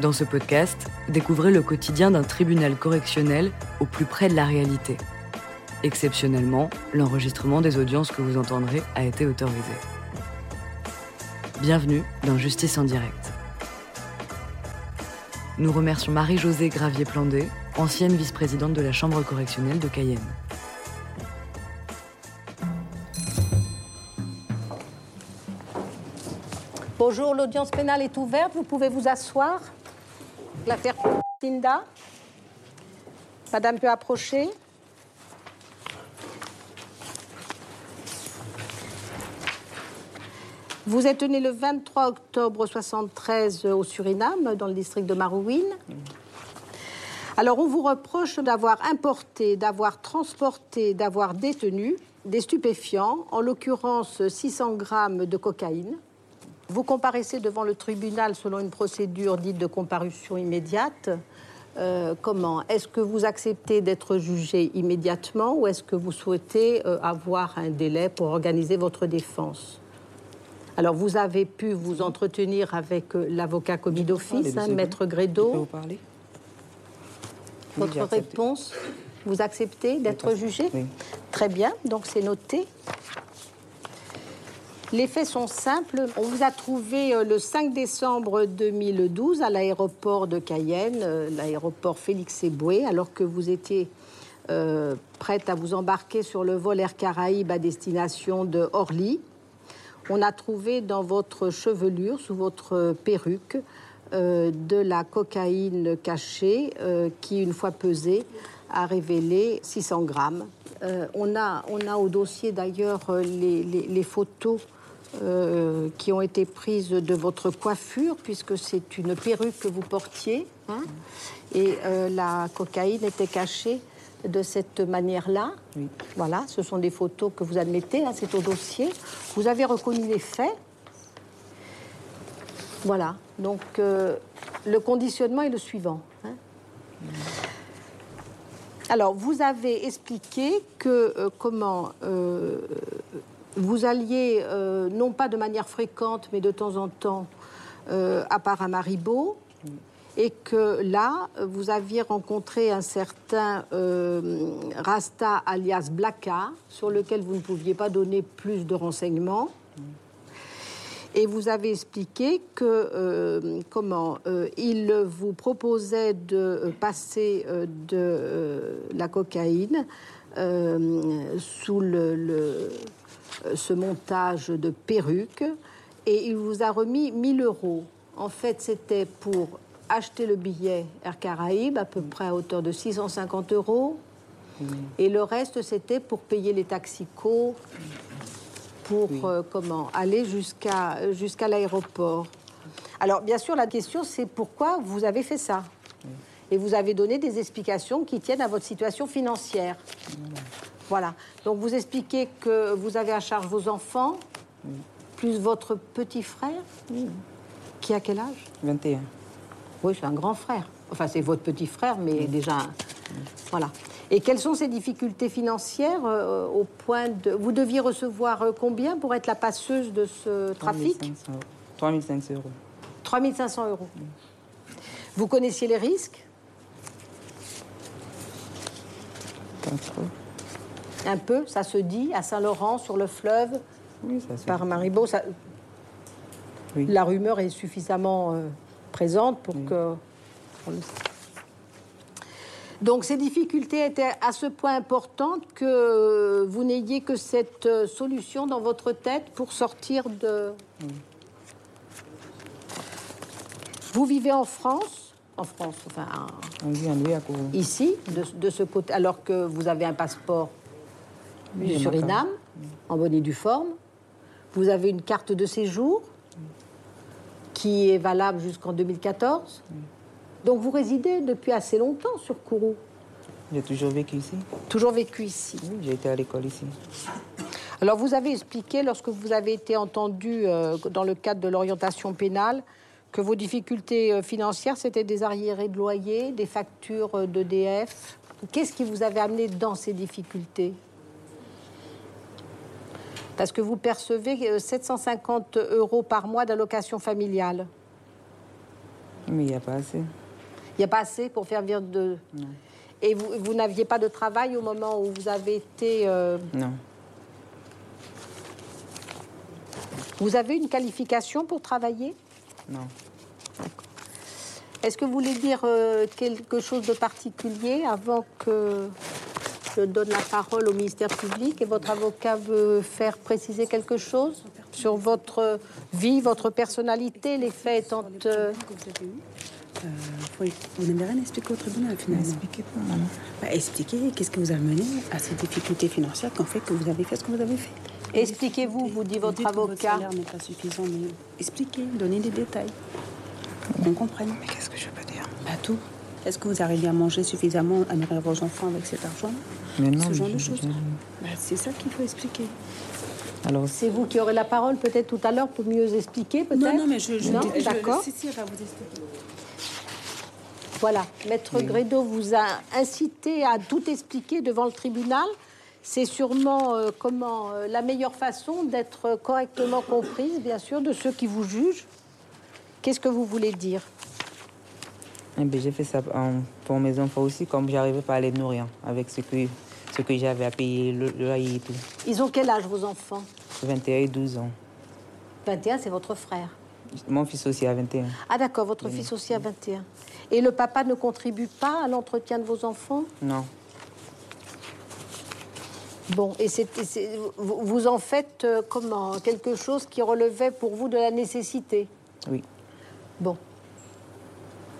Dans ce podcast, découvrez le quotidien d'un tribunal correctionnel au plus près de la réalité. Exceptionnellement, l'enregistrement des audiences que vous entendrez a été autorisé. Bienvenue dans Justice en direct. Nous remercions Marie-Josée Gravier-Plandé, ancienne vice-présidente de la Chambre correctionnelle de Cayenne. Bonjour, l'audience pénale est ouverte. Vous pouvez vous asseoir. Linda. Madame peut approcher. Vous êtes né le 23 octobre 73 au Suriname, dans le district de Marouine. Alors, on vous reproche d'avoir importé, d'avoir transporté, d'avoir détenu des stupéfiants, en l'occurrence 600 grammes de cocaïne. Vous comparaissez devant le tribunal selon une procédure dite de comparution immédiate. Euh, comment? Est-ce que vous acceptez d'être jugé immédiatement ou est-ce que vous souhaitez euh, avoir un délai pour organiser votre défense? Alors, vous avez pu vous entretenir avec euh, l'avocat commis d'office, hein, Maître Grédo. vous parler? Votre Oui, réponse? Vous acceptez d'être jugé? Oui. Très bien, donc c'est noté. Les faits sont simples. On vous a trouvé euh, le 5 décembre 2012 à l'aéroport de Cayenne, euh, l'aéroport Félix Eboué, alors que vous étiez euh, prête à vous embarquer sur le vol Air Caraïbes à destination de Orly. On a trouvé dans votre chevelure, sous votre perruque, de la cocaïne cachée qui, une fois pesée, a révélé 600 grammes. On, a, au dossier d'ailleurs les photos euh, qui ont été prises de votre coiffure, puisque c'est une perruque que vous portiez. hein. et euh, la cocaïne était cachée de cette manière-là. Oui. Voilà, ce sont des photos que vous admettez, hein, c'est au dossier. Vous avez reconnu les faits. Voilà, donc euh, le conditionnement est le suivant. hein. Alors, vous avez expliqué que euh, comment euh, vous alliez, euh, non pas de manière fréquente, mais de temps en temps, euh, à Paramaribo, et que là, vous aviez rencontré un certain euh, Rasta alias Blaka, sur lequel vous ne pouviez pas donner plus de renseignements. Et vous avez expliqué que comment il vous proposait de passer de la cocaïne sous le, ce montage de perruque et il vous a remis 1000 euros. En fait, c'était pour acheter le billet Air Caraïbes à peu près à hauteur de 650 euros. Et le reste, c'était pour payer les taxicos, pour euh, comment aller jusqu'à jusqu'à l'aéroport. Alors bien sûr la question c'est pourquoi vous avez fait ça? Et vous avez donné des explications qui tiennent à votre situation financière. Voilà. Donc vous expliquez que vous avez à charge vos enfants plus votre petit frère qui a quel âge? 21. Oui, c'est un grand frère. Enfin, c'est votre petit frère, mais déjà. Voilà. Et quelles sont ces difficultés financières euh, au point de. Vous deviez recevoir euh, combien pour être la passeuse de ce trafic? 3500 euros. 3500 euros. 3500 euros. Vous connaissiez les risques? Pas trop. Un peu, ça se dit, à Saint-Laurent, sur le fleuve, Oui, ça se par. Ça... Oui. La rumeur est suffisamment euh, présente pour que. Donc ces difficultés étaient à ce point importantes que vous n'ayez que cette euh, solution dans votre tête pour sortir de. Vous vivez en France, en France, enfin On vit en ici, de, de ce côté, alors que vous avez un passeport du Suriname, en bonne et due forme. Vous avez une carte de séjour qui est valable jusqu'en 2014. Donc vous résidez depuis assez longtemps sur Kourou. J'ai toujours vécu ici? Toujours vécu ici. Oui, j'ai été à l'école ici. Alors vous avez expliqué, lorsque vous avez été entendu euh, dans le cadre de l'orientation pénale, que vos difficultés euh, financières, c'était des arriérés de loyer, des factures euh, d'EDF. Qu'est-ce qui vous avait amené dans ces difficultés? Parce que vous percevez euh, 750 euros par mois d'allocation familiale. Mais il n'y a pas assez. Il n'y a pas assez pour faire vivre de... Non. Et vous, vous n'aviez pas de travail au moment où vous avez été... euh, Non. Vous avez une qualification pour travailler? Non. Est-ce que vous voulez dire euh, quelque chose de particulier avant que je donne la parole au ministère public et votre avocat veut faire préciser quelque chose sur votre vie, votre personnalité, les faits étant... euh, euh, faut- vous n'avez rien expliqué au tribunal finalement. Expliquez pas, maman. Bah, expliquez qu'est-ce que vous a mené à ces difficultés financières qui ont fait que vous avez fait ce que vous avez fait. Expliquez-vous, vous dit votre dites que Votre avocat. salaire n'est pas suffisant, mais expliquez, donnez des détails. Qu'on comprenne. Mais qu'est-ce que je peux dire? Pas tout. Est-ce que vous arrivez à manger suffisamment, à nourrir vos enfants avec cet argent Mais non, Ce genre de choses. Bah, c'est ça qu'il faut expliquer. Alors, C'est vous qui aurez la parole peut-être tout à l'heure pour mieux expliquer, peut-être Non, non, mais je. je Non, je- d'accord. Si, si, elle va vous expliquer. Voilà, Maître Grédo vous a incité à tout expliquer devant le tribunal. C'est sûrement euh, comment euh, la meilleure façon d'être correctement comprise, bien sûr, de ceux qui vous jugent. Qu'est-ce que vous voulez dire? ben, j'ai fait ça en- pour mes enfants aussi, comme j'arrivais pas à les nourrir avec ce que, ce que j'avais à payer, le, le loyer et tout. Ils ont quel âge, vos enfants? 21 et 12 ans. 21, c'est votre frère? Mon fils aussi a 21. Ah d'accord, votre fils aussi a 21. Et le papa ne contribue pas à l'entretien de vos enfants? Non. Bon, et vous, vous en faites euh, comment? Quelque chose qui relevait pour vous de la nécessité? Oui. Bon.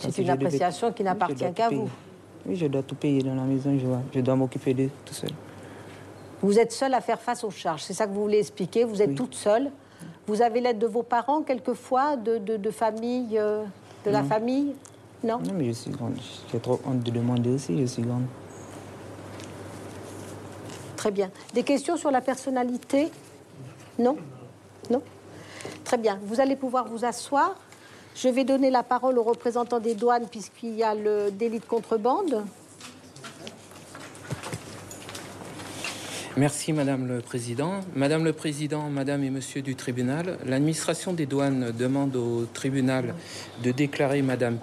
C'est une devais- appréciation qui n'appartient qu'à vous. Oui, je dois tout payer dans la maison, je dois, je dois m'occuper d'eux tout seul. Vous êtes seule à faire face aux charges, c'est ça que vous voulez expliquer. Vous êtes Oui. toute seule. Vous avez l'aide de vos parents quelquefois, de, de, de famille, euh, de la famille? Non Non, mais je suis grande. J'ai trop honte de demander aussi, je suis grande. Très bien. Des questions sur la personnalité? Non Non Très bien. Vous allez pouvoir vous asseoir. Je vais donner la parole au représentant des douanes puisqu'il y a le délit de contrebande. Merci Madame le Président. Madame le Président, Madame et Monsieur du tribunal, l'administration des douanes demande au tribunal de déclarer Madame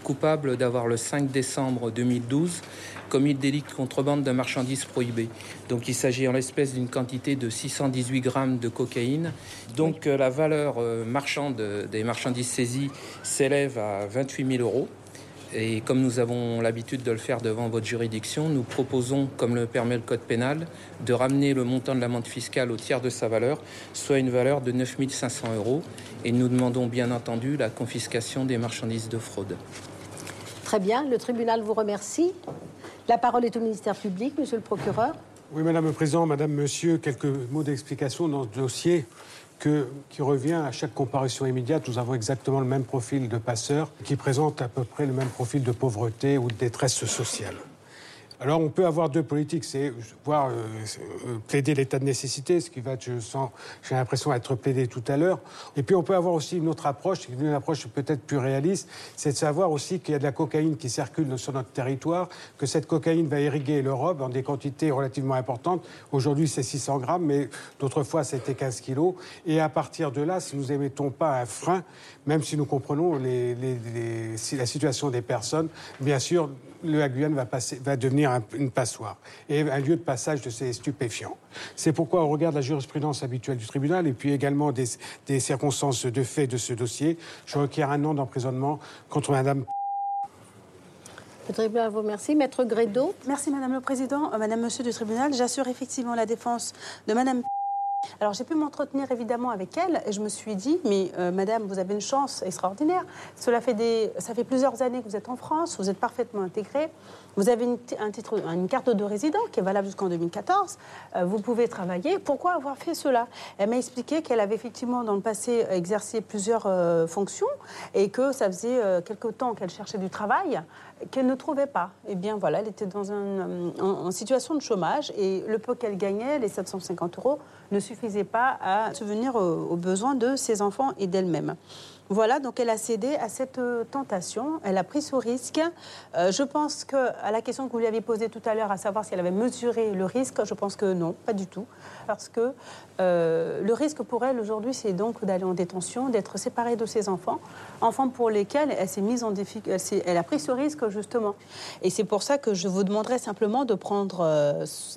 coupable d'avoir le 5 décembre 2012 commis le délit de contrebande de marchandises prohibées. Donc il s'agit en l'espèce d'une quantité de 618 grammes de cocaïne. Donc euh, la valeur euh, marchande des marchandises saisies s'élève à 28 000 euros. Et comme nous avons l'habitude de le faire devant votre juridiction, nous proposons, comme le permet le Code pénal, de ramener le montant de l'amende fiscale au tiers de sa valeur, soit une valeur de 9 500 euros. Et nous demandons bien entendu la confiscation des marchandises de fraude. Très bien. Le tribunal vous remercie. La parole est au ministère public, monsieur le procureur. Oui, Madame le Président, Madame, Monsieur, quelques mots d'explication dans ce dossier qui revient à chaque comparution immédiate. Nous avons exactement le même profil de passeur qui présente à peu près le même profil de pauvreté ou de détresse sociale. Alors, on peut avoir deux politiques, c'est voir euh, euh, plaider l'état de nécessité, ce qui va, je sens, j'ai l'impression être plaidé tout à l'heure. Et puis, on peut avoir aussi une autre approche, une approche peut-être plus réaliste, c'est de savoir aussi qu'il y a de la cocaïne qui circule sur notre territoire, que cette cocaïne va irriguer l'Europe dans des quantités relativement importantes. Aujourd'hui, c'est 600 grammes, mais d'autres fois, c'était 15 kilos. Et à partir de là, si nous n'émettons pas un frein, même si nous comprenons les- les- les- la situation des personnes, bien sûr, le Guyane va, passer, va devenir un- une passoire et un lieu de passage de ces stupéfiants. C'est pourquoi, au regard de la jurisprudence habituelle du tribunal et puis également des, des circonstances de fait de ce dossier, je requiers un an d'emprisonnement contre Madame Le tribunal vous remercie. Maître Grédo. Merci Madame le Président, Euh, Madame, Monsieur du tribunal. J'assure effectivement la défense de Madame. Alors j'ai pu m'entretenir évidemment avec elle et je me suis dit, mais euh, Madame, vous avez une chance extraordinaire. Cela fait des, ça fait plusieurs années que vous êtes en France, vous êtes parfaitement intégrée. Vous avez une, carte de résident qui est valable jusqu'en 2014. Euh, vous pouvez travailler. Pourquoi avoir fait cela? Elle m'a expliqué qu'elle avait effectivement dans le passé exercé plusieurs euh, fonctions et que ça faisait euh, quelque temps qu'elle cherchait du travail qu'elle ne trouvait pas. Eh bien voilà, elle était dans un, euh, en, situation de chômage et le peu qu'elle gagnait, les 750 euros, ne suffisait pas à subvenir aux besoins de ses enfants et d'elle-même. Voilà, donc elle a cédé à cette euh, tentation, elle a pris ce risque. Euh, je pense que, à la question que vous lui avez posée tout à l'heure, à savoir si elle avait mesuré le risque, je pense que non, pas du tout. Parce que euh, le risque pour elle aujourd'hui, c'est donc d'aller en détention, d'être séparée de ses enfants, enfants pour lesquels elle s'est mise en difficulté, elle, a pris ce risque justement. Et c'est pour ça que je vous demanderais simplement de prendre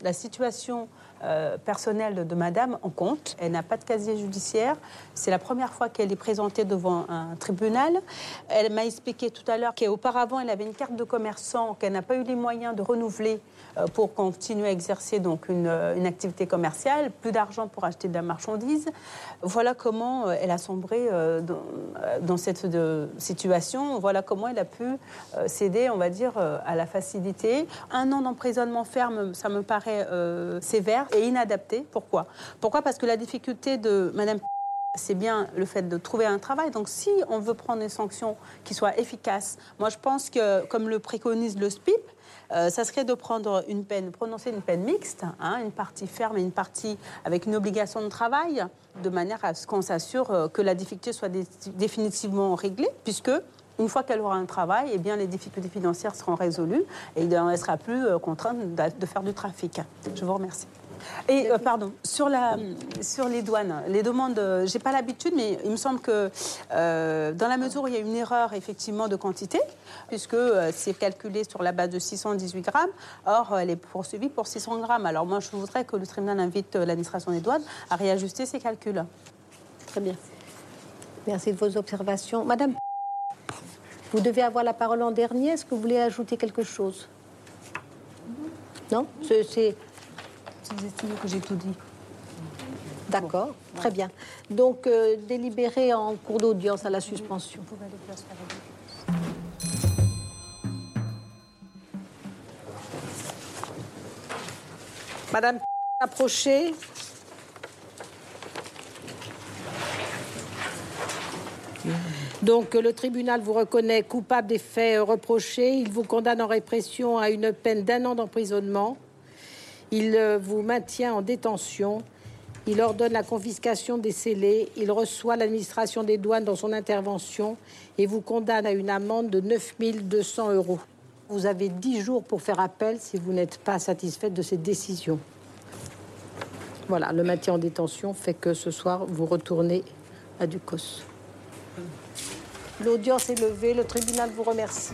la situation euh, personnelle de madame en compte. Elle n'a pas de casier judiciaire. C'est la première fois qu'elle est présentée devant un tribunal. Elle m'a expliqué tout à l'heure qu'auparavant, elle avait une carte de commerçant qu'elle n'a pas eu les moyens de renouveler euh, pour continuer à exercer donc une, euh, une activité commerciale, plus d'argent pour acheter de la marchandise. Voilà comment elle a sombré dans, cette situation. Voilà comment elle a pu céder, on va dire, à la facilité. Un an d'emprisonnement ferme, ça me paraît sévère et inadapté. Pourquoi? Pourquoi? Parce que la difficulté de Madame c'est bien le fait de trouver un travail. Donc, si on veut prendre une sanction qui soit efficace, moi, je pense que, comme le préconise le SPIP, euh, ça serait de prendre une peine, prononcer une peine mixte, hein, une partie ferme et une partie avec une obligation de travail, de manière à ce qu'on s'assure euh, que la difficulté soit définitivement réglée, puisque une fois qu'elle aura un travail, eh bien, les difficultés financières seront résolues et elle ne sera plus euh, contrainte de faire du trafic. Je vous remercie. Et euh, pardon, sur, la, sur les douanes, les demandes, euh, j'ai pas l'habitude, mais il me semble que euh, dans la mesure où il y a une erreur effectivement de quantité, puisque c'est calculé sur la base de 618 grammes, or elle est poursuivie pour 600 grammes. Alors moi, je voudrais que le tribunal invite l'administration des douanes à réajuster ses calculs. Très bien. Merci de vos observations. Madame, vous devez avoir la parole en dernier. Est-ce que vous voulez ajouter quelque chose? Non? C'est vous estimez que j'ai tout dit. D'accord, très bien. Donc, euh, délibéré en cours d'audience à la suspension. Vous pouvez aller Madame, approchez. Donc le tribunal vous reconnaît coupable des faits reprochés. Il vous condamne en répression à une peine d'un an d'emprisonnement il euh, vous maintient en détention. Il ordonne la confiscation des scellés. Il reçoit l'administration des douanes dans son intervention et vous condamne à une amende de 9 200 euros. Vous avez 10 jours pour faire appel si vous n'êtes pas satisfaite de cette décision. Voilà, le maintien en détention fait que ce soir, vous retournez à Ducos. L'audience est levée. Le tribunal vous remercie.